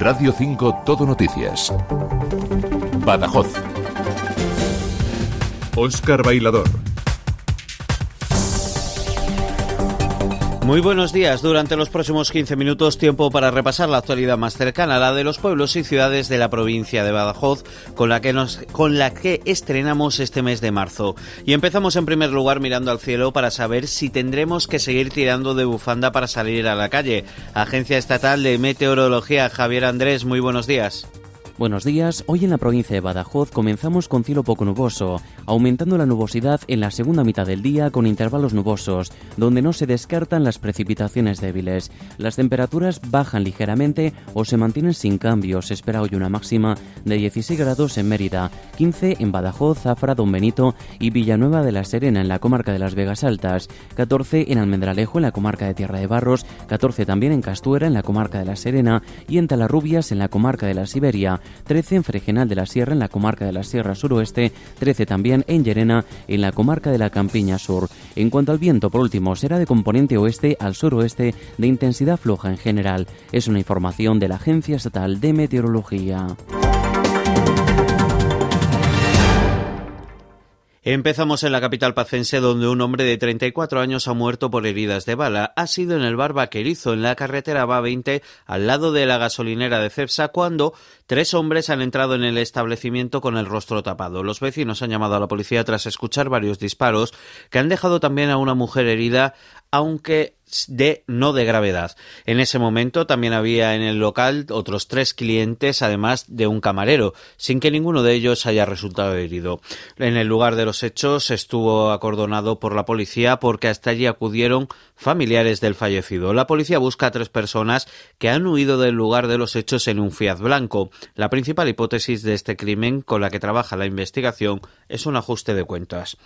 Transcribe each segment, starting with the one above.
Radio 5 Todo Noticias. Badajoz. Óscar Bailador. Muy buenos días. Durante los próximos 15 minutos, tiempo para repasar la actualidad más cercana, la de los pueblos y ciudades de la provincia de Badajoz, con la que nos, con la que estrenamos este mes de marzo. Y empezamos en primer lugar mirando al cielo para saber si tendremos que seguir tirando de bufanda para salir a la calle. Agencia Estatal de Meteorología, Javier Andrés, muy buenos días. Buenos días, hoy en la provincia de Badajoz comenzamos con cielo poco nuboso, aumentando la nubosidad en la segunda mitad del día con intervalos nubosos, donde no se descartan las precipitaciones débiles. Las temperaturas bajan ligeramente o se mantienen sin cambios. Se espera hoy una máxima de 16 grados en Mérida, 15 en Badajoz, Zafra, Don Benito y Villanueva de la Serena en la comarca de las Vegas Altas, 14 en Almendralejo en la comarca de Tierra de Barros, 14 también en Castuera en la comarca de la Serena y en Talarrubias en la comarca de la Siberia. 13 en Fregenal de la Sierra, en la comarca de la Sierra Suroeste, 13 también en Llerena, en la comarca de la Campiña Sur. En cuanto al viento, por último, será de componente oeste al suroeste de intensidad floja en general. Es una información de la Agencia Estatal de Meteorología. Empezamos en la capital pacense donde un hombre de 34 años ha muerto por heridas de bala. Ha sido en el bar Vaquerizo, en la carretera BA20, al lado de la gasolinera de Cepsa, cuando tres hombres han entrado en el establecimiento con el rostro tapado. Los vecinos han llamado a la policía tras escuchar varios disparos que han dejado también a una mujer herida, aunque de no de gravedad. En ese momento también había en el local otros tres clientes, además de un camarero, sin que ninguno de ellos haya resultado herido. En el lugar de los hechos estuvo acordonado por la policía porque hasta allí acudieron familiares del fallecido. La policía busca a tres personas que han huido del lugar de los hechos en un Fiat blanco. La principal hipótesis de este crimen con la que trabaja la investigación es un ajuste de cuentas.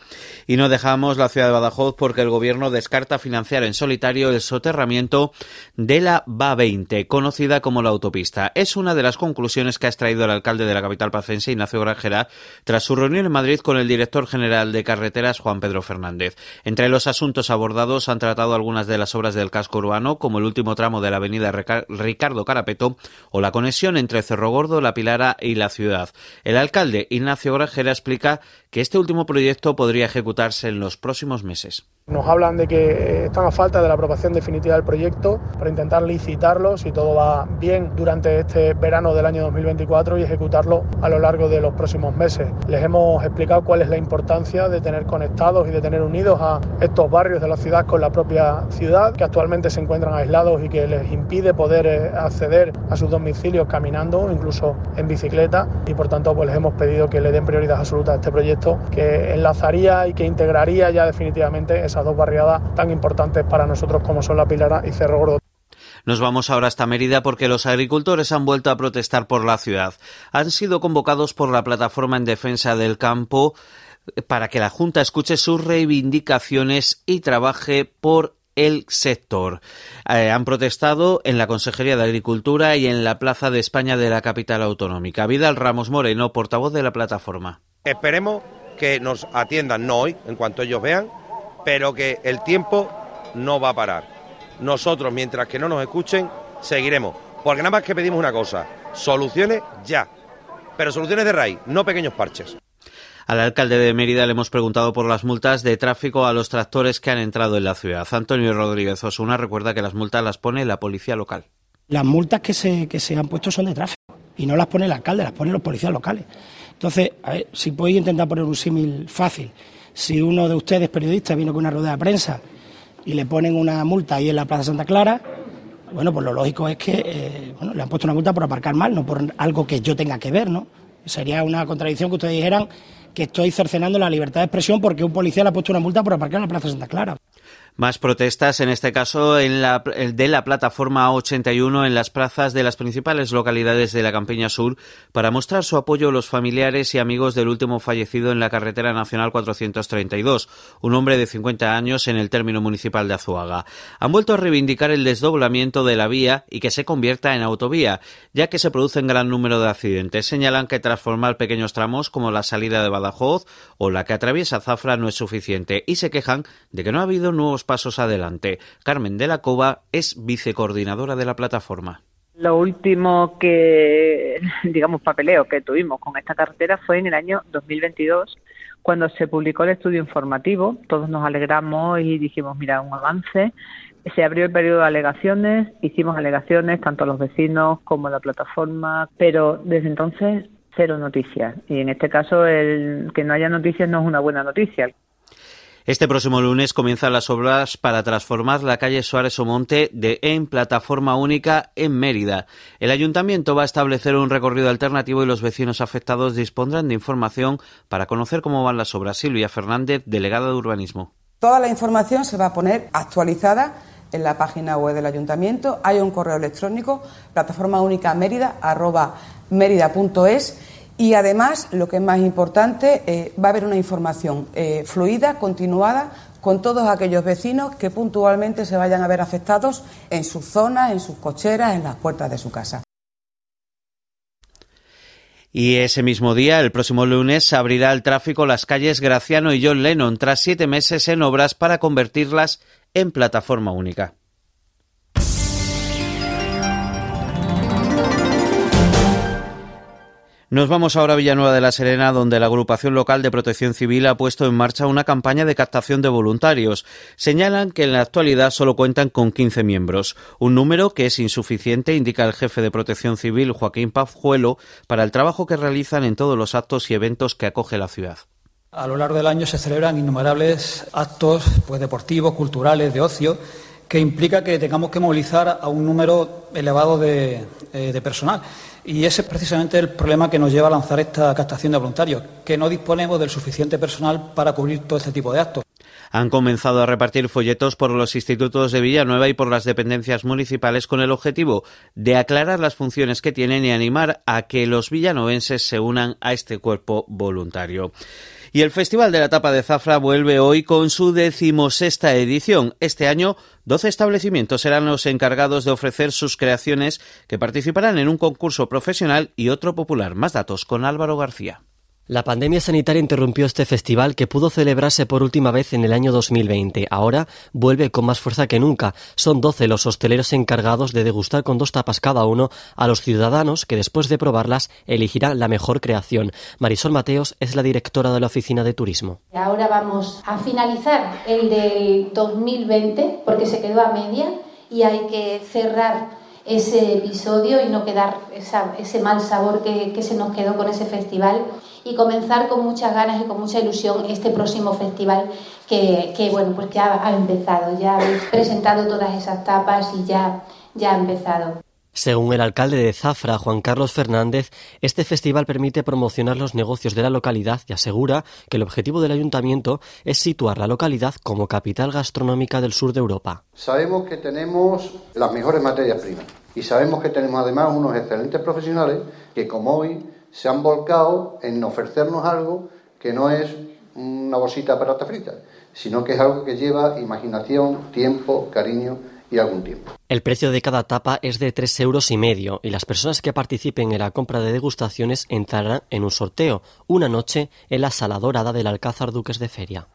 Y no dejamos la ciudad de Badajoz porque el gobierno descarta financiar en solitario el soterramiento de la BA20, conocida como la autopista. Es una de las conclusiones que ha extraído el alcalde de la capital pacense, Ignacio Grajera, tras su reunión en Madrid con el director general de carreteras, Juan Pedro Fernández. Entre los asuntos abordados han tratado algunas de las obras del casco urbano, como el último tramo de la avenida Ricardo Carapeto o la conexión entre Cerro Gordo, La Pilara y la ciudad. El alcalde, Ignacio Grajera, explica que este último proyecto podría ejecutarse en los próximos meses. Nos hablan de que están a falta de la aprobación definitiva del proyecto para intentar licitarlo, si todo va bien, durante este verano del año 2024 y ejecutarlo a lo largo de los próximos meses. Les hemos explicado cuál es la importancia de tener conectados y de tener unidos a estos barrios de la ciudad con la propia ciudad, que actualmente se encuentran aislados y que les impide poder eh, acceder a sus domicilios caminando incluso en bicicleta y por tanto pues les hemos pedido que le den prioridad absoluta a este proyecto que enlazaría y que integraría ya definitivamente esas dos barriadas tan importantes para nosotros como son La Pilara y Cerro Gordo. Nos vamos ahora hasta Mérida porque los agricultores han vuelto a protestar por la ciudad. Han sido convocados por la plataforma en defensa del campo para que la Junta escuche sus reivindicaciones y trabaje por el sector. Eh, han protestado en la Consejería de Agricultura y en la Plaza de España de la capital autonómica. Vidal Ramos Moreno, portavoz de la plataforma. Esperemos que nos atiendan, no hoy, en cuanto ellos vean, pero que el tiempo no va a parar. Nosotros, mientras que no nos escuchen, seguiremos. Porque nada más que pedimos una cosa, soluciones ya. Pero soluciones de raíz, no pequeños parches. Al alcalde de Mérida le hemos preguntado por las multas de tráfico a los tractores que han entrado en la ciudad. Antonio Rodríguez Osuna recuerda que las multas las pone la policía local. Las multas que se, que se han puesto son de tráfico y no las pone el alcalde, las ponen los policías locales. Entonces, a ver, si podéis intentar poner un símil fácil, si uno de ustedes, periodistas, vino con una rueda de prensa y le ponen una multa ahí en la Plaza Santa Clara, bueno, pues lo lógico es que eh, bueno, le han puesto una multa por aparcar mal, no por algo que yo tenga que ver, ¿no? Sería una contradicción que ustedes dijeran que estoy cercenando la libertad de expresión porque un policía le ha puesto una multa por aparcar en la Plaza Santa Clara. Más protestas, en este caso en la, de la plataforma 81 en las plazas de las principales localidades de la Campiña Sur para mostrar su apoyo a los familiares y amigos del último fallecido en la carretera nacional 432, un hombre de 50 años en el término municipal de Azuaga. Han vuelto a reivindicar el desdoblamiento de la vía y que se convierta en autovía, ya que se produce un gran número de accidentes. Señalan que transformar pequeños tramos como la salida de Badajoz o la que atraviesa Zafra no es suficiente y se quejan de que no ha habido nuevos pasos adelante. Carmen de la Cova es vicecoordinadora de la plataforma. Lo último que, digamos, papeleo que tuvimos con esta carretera fue en el año 2022, cuando se publicó el estudio informativo. Todos nos alegramos y dijimos, mira, un avance. Se abrió el periodo de alegaciones, hicimos alegaciones tanto a los vecinos como a la plataforma, pero desde entonces cero noticias. Y en este caso, el que no haya noticias no es una buena noticia. Este próximo lunes comienzan las obras para transformar la calle Suárez Omonte de en plataforma única en Mérida. El ayuntamiento va a establecer un recorrido alternativo y los vecinos afectados dispondrán de información para conocer cómo van las obras. Silvia Fernández, delegada de urbanismo. Toda la información se va a poner actualizada en la página web del ayuntamiento. Hay un correo electrónico, plataforma única mérida, arroba mérida.es y además, lo que es más importante, eh, va a haber una información eh, fluida, continuada, con todos aquellos vecinos que puntualmente se vayan a ver afectados en sus zonas, en sus cocheras, en las puertas de su casa. Y ese mismo día, el próximo lunes, se abrirá el tráfico las calles Graciano y John Lennon tras siete meses en obras para convertirlas en plataforma única. Nos vamos ahora a Villanueva de la Serena, donde la agrupación local de protección civil ha puesto en marcha una campaña de captación de voluntarios. Señalan que en la actualidad solo cuentan con 15 miembros, un número que es insuficiente, indica el jefe de protección civil, Joaquín Pazjuelo, para el trabajo que realizan en todos los actos y eventos que acoge la ciudad. A lo largo del año se celebran innumerables actos pues, deportivos, culturales, de ocio, que implica que tengamos que movilizar a un número elevado de, eh, de personal. Y ese es precisamente el problema que nos lleva a lanzar esta captación de voluntarios, que no disponemos del suficiente personal para cubrir todo este tipo de actos. Han comenzado a repartir folletos por los institutos de Villanueva y por las dependencias municipales con el objetivo de aclarar las funciones que tienen y animar a que los villanovenses se unan a este cuerpo voluntario. Y el Festival de la Tapa de Zafra vuelve hoy con su decimosexta edición. Este año, 12 establecimientos serán los encargados de ofrecer sus creaciones que participarán en un concurso profesional y otro popular. Más datos con Álvaro García. La pandemia sanitaria interrumpió este festival que pudo celebrarse por última vez en el año 2020. Ahora vuelve con más fuerza que nunca. Son 12 los hosteleros encargados de degustar con dos tapas cada uno a los ciudadanos que después de probarlas elegirán la mejor creación. Marisol Mateos es la directora de la Oficina de Turismo. Ahora vamos a finalizar el del 2020 porque se quedó a media y hay que cerrar ese episodio y no quedar ese mal sabor que, que se nos quedó con ese festival y comenzar con muchas ganas y con mucha ilusión este próximo festival que, que bueno, pues ya ha empezado, ya habéis presentado todas esas tapas y ya, ya ha empezado. Según el alcalde de Zafra, Juan Carlos Fernández, este festival permite promocionar los negocios de la localidad y asegura que el objetivo del ayuntamiento es situar la localidad como capital gastronómica del sur de Europa. Sabemos que tenemos las mejores materias primas y sabemos que tenemos además unos excelentes profesionales que como hoy se han volcado en ofrecernos algo que no es una bolsita para frita, sino que es algo que lleva imaginación, tiempo, cariño y algún tiempo. El precio de cada tapa es de tres euros y medio y las personas que participen en la compra de degustaciones entrarán en un sorteo una noche en la sala dorada del Alcázar Duques de Feria.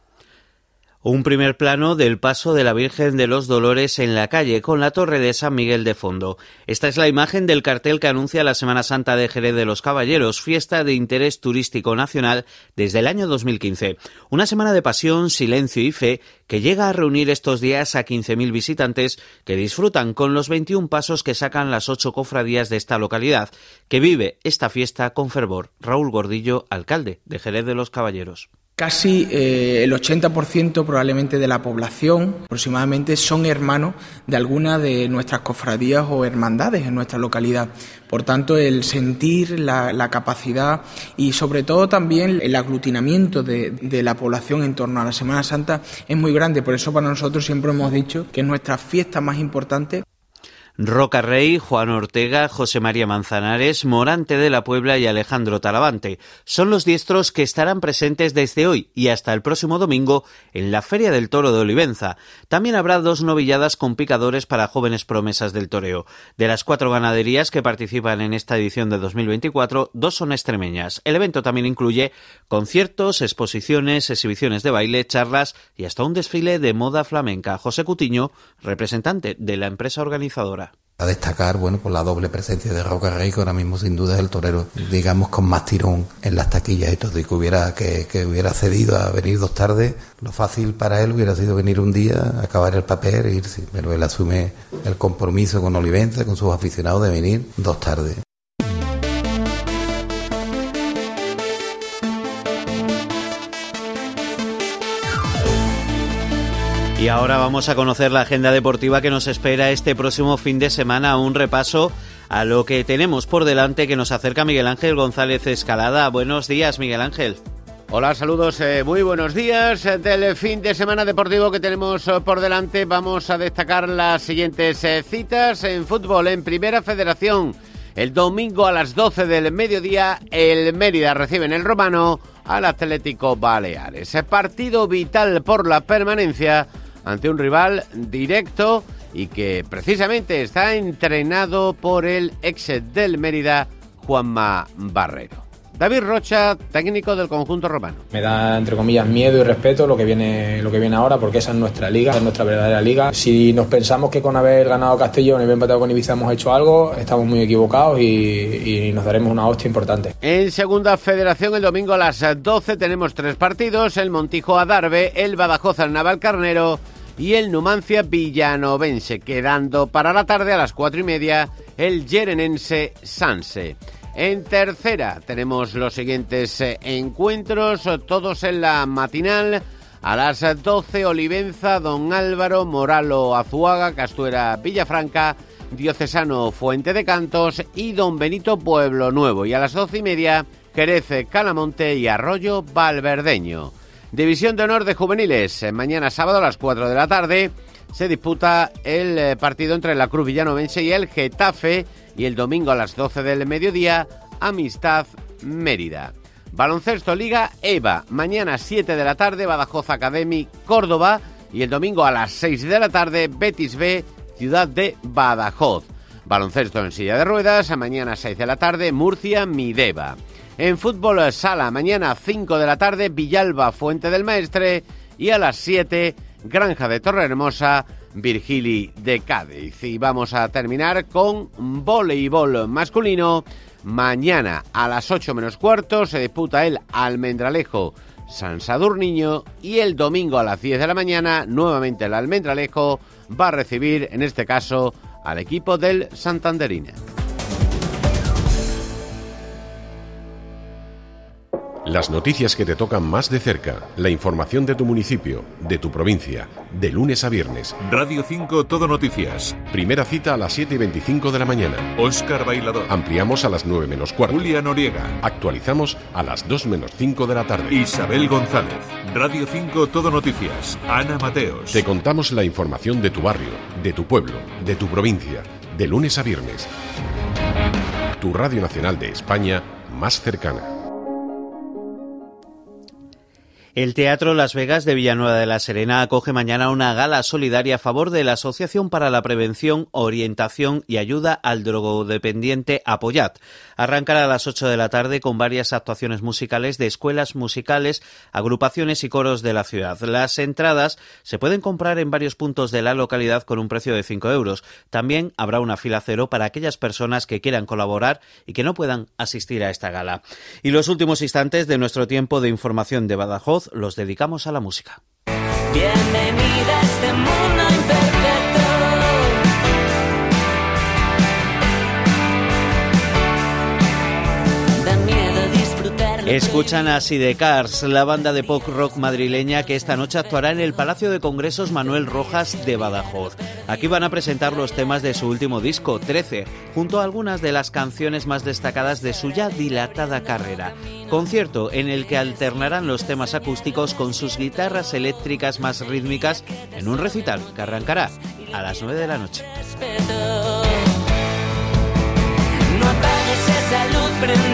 Un primer plano del paso de la Virgen de los Dolores en la calle, con la torre de San Miguel de fondo. Esta es la imagen del cartel que anuncia la Semana Santa de Jerez de los Caballeros, fiesta de interés turístico nacional desde el año 2015. Una semana de pasión, silencio y fe que llega a reunir estos días a 15.000 visitantes que disfrutan con los 21 pasos que sacan las ocho cofradías de esta localidad, que vive esta fiesta con fervor. Raúl Gordillo, alcalde de Jerez de los Caballeros. Casi eh, el 80% probablemente de la población aproximadamente son hermanos de alguna de nuestras cofradías o hermandades en nuestra localidad. Por tanto, el sentir, la, capacidad y sobre todo también el aglutinamiento de, de, la población en torno a la Semana Santa es muy grande. Por eso para nosotros siempre hemos dicho que es nuestra fiesta más importante. Roca Rey, Juan Ortega, José María Manzanares, Morante de la Puebla y Alejandro Talavante. Son los diestros que estarán presentes desde hoy y hasta el próximo domingo en la Feria del Toro de Olivenza. También habrá dos novilladas con picadores para jóvenes promesas del toreo. De las cuatro ganaderías que participan en esta edición de 2024, dos son extremeñas. El evento también incluye conciertos, exposiciones, exhibiciones de baile, charlas y hasta un desfile de moda flamenca. José Cutiño, representante de la empresa organizadora. A destacar, bueno, por la doble presencia de Roca Rey, que ahora mismo sin duda es el torero, digamos, con más tirón en las taquillas y todo, y que hubiera, que, hubiera cedido a venir dos tardes, lo fácil para él hubiera sido venir un día, acabar el papel e irse, pero él asume el compromiso con Olivense, con sus aficionados de venir dos tardes. Y ahora vamos a conocer la agenda deportiva que nos espera este próximo fin de semana, un repaso a lo que tenemos por delante que nos acerca Miguel Ángel González Escalada. Buenos días, Miguel Ángel. Hola, saludos, eh, muy buenos días. Del fin de semana deportivo que tenemos eh, por delante vamos a destacar las siguientes eh, citas en fútbol en Primera Federación. El domingo a las 12 del mediodía el Mérida recibe en el Romano al Atlético Baleares. Partido vital por la permanencia ante un rival directo y que precisamente está entrenado por el ex del Mérida, Juanma Barrero. David Rocha, técnico del conjunto romano. Me da entre comillas miedo y respeto lo que viene lo que viene ahora porque esa es nuestra liga, es nuestra verdadera liga. Si nos pensamos que con haber ganado Castellón y haber empatado con Ibiza hemos hecho algo, estamos muy equivocados y, y nos daremos una hostia importante. En segunda federación el domingo a las 12 tenemos tres partidos, el Montijo Adarve, el Badajoz al Naval Carnero y el Numancia Villanovense, quedando para la tarde a las cuatro y media el Yerenense Sanse. En tercera tenemos los siguientes eh, encuentros, todos en la matinal. A las 12, Olivenza, Don Álvaro, Moralo, Azuaga, Castuera, Villafranca, Diocesano, Fuente de Cantos y Don Benito, Pueblo Nuevo. Y a las doce y media, Jerez, Calamonte y Arroyo Valverdeño. División de Honor de Juveniles. Mañana sábado a las 4 de la tarde se disputa el eh, partido entre la Cruz Villanovense y el Getafe y el domingo a las 12 del mediodía, Amistad Mérida. Baloncesto Liga EVA, mañana 7 de la tarde, Badajoz Academy Córdoba y el domingo a las 6 de la tarde, Betis B, Ciudad de Badajoz. Baloncesto en silla de ruedas, mañana 6 de la tarde, Murcia Mideva. En fútbol sala, mañana 5 de la tarde, Villalba Fuente del Maestre y a las 7, Granja de Torrehermosa Virgili de Cádiz. Y vamos a terminar con voleibol masculino. Mañana a las 8 menos cuarto se disputa el Almendralejo San Sadurniño y el domingo a las 10 de la mañana nuevamente el Almendralejo va a recibir en este caso al equipo del Santanderina. Las noticias que te tocan más de cerca, la información de tu municipio, de tu provincia, de lunes a viernes. Radio 5 Todo Noticias. Primera cita a las 7 y 25 de la mañana. Oscar Bailador. Ampliamos a las 9 menos cuarto. Julia Noriega. Actualizamos a las 2 menos 5 de la tarde. Isabel González. Radio 5 Todo Noticias. Ana Mateos. Te contamos la información de tu barrio, de tu pueblo, de tu provincia, de lunes a viernes. Tu Radio Nacional de España más cercana. El Teatro Las Vegas de Villanueva de la Serena acoge mañana una gala solidaria a favor de la Asociación para la Prevención, Orientación y Ayuda al Drogodependiente Apoyat. Arrancará a las 8 de la tarde con varias actuaciones musicales de escuelas musicales, agrupaciones y coros de la ciudad. Las entradas se pueden comprar en varios puntos de la localidad con un precio de 5 euros. También habrá una fila cero para aquellas personas que quieran colaborar y que no puedan asistir a esta gala. Y los últimos instantes de nuestro tiempo de información de Badajoz los dedicamos a la música. Bienvenida a este mundo Escuchan a Sidecars, la banda de pop rock madrileña que esta noche actuará en el Palacio de Congresos Manuel Rojas de Badajoz. Aquí van a presentar los temas de su último disco, 13, junto a algunas de las canciones más destacadas de su ya dilatada carrera. Concierto en el que alternarán los temas acústicos con sus guitarras eléctricas más rítmicas en un recital que arrancará a las 9 de la noche. No apagues esa luz,